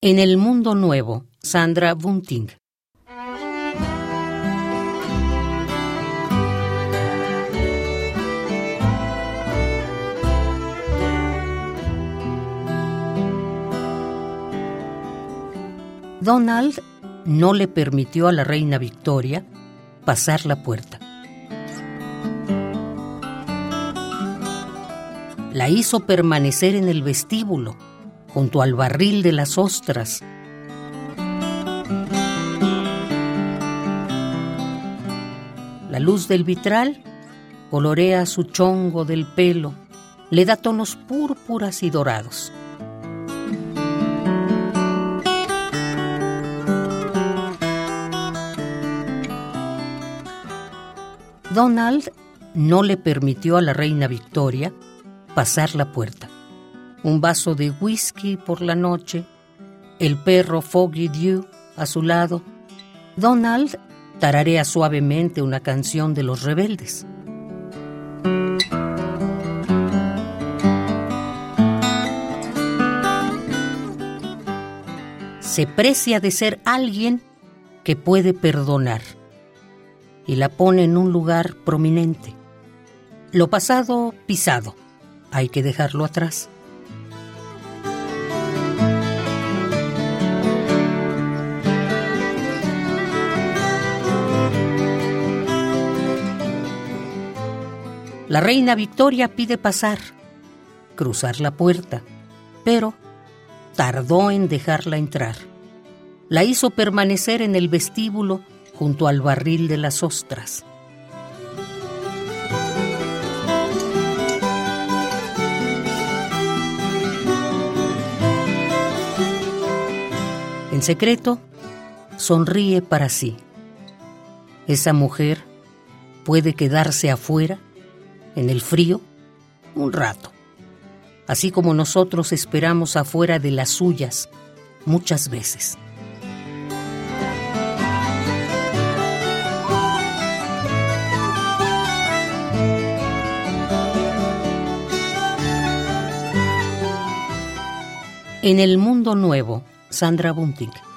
En el mundo nuevo, Sandra Bunting. Donald no le permitió a la reina Victoria pasar la puerta. La hizo permanecer en el vestíbulo, junto al barril de las ostras. La luz del vitral colorea su chongo del pelo, le da tonos púrpuras y dorados. Donald no le permitió a la reina Victoria pasar la puerta. Un vaso de whisky por la noche, el perro Foggy Dew a su lado. Donald tararea suavemente una canción de los rebeldes. Se precia de ser alguien que puede perdonar y la pone en un lugar prominente. Lo pasado pisado, hay que dejarlo atrás. La reina Victoria pide pasar, cruzar la puerta, pero tardó en dejarla entrar. La hizo permanecer en el vestíbulo junto al barril de las ostras. En secreto, sonríe para sí. Esa mujer puede quedarse afuera, en el frío, un rato, así como nosotros esperamos afuera de las suyas muchas veces. En el mundo nuevo, Sandra Bunting.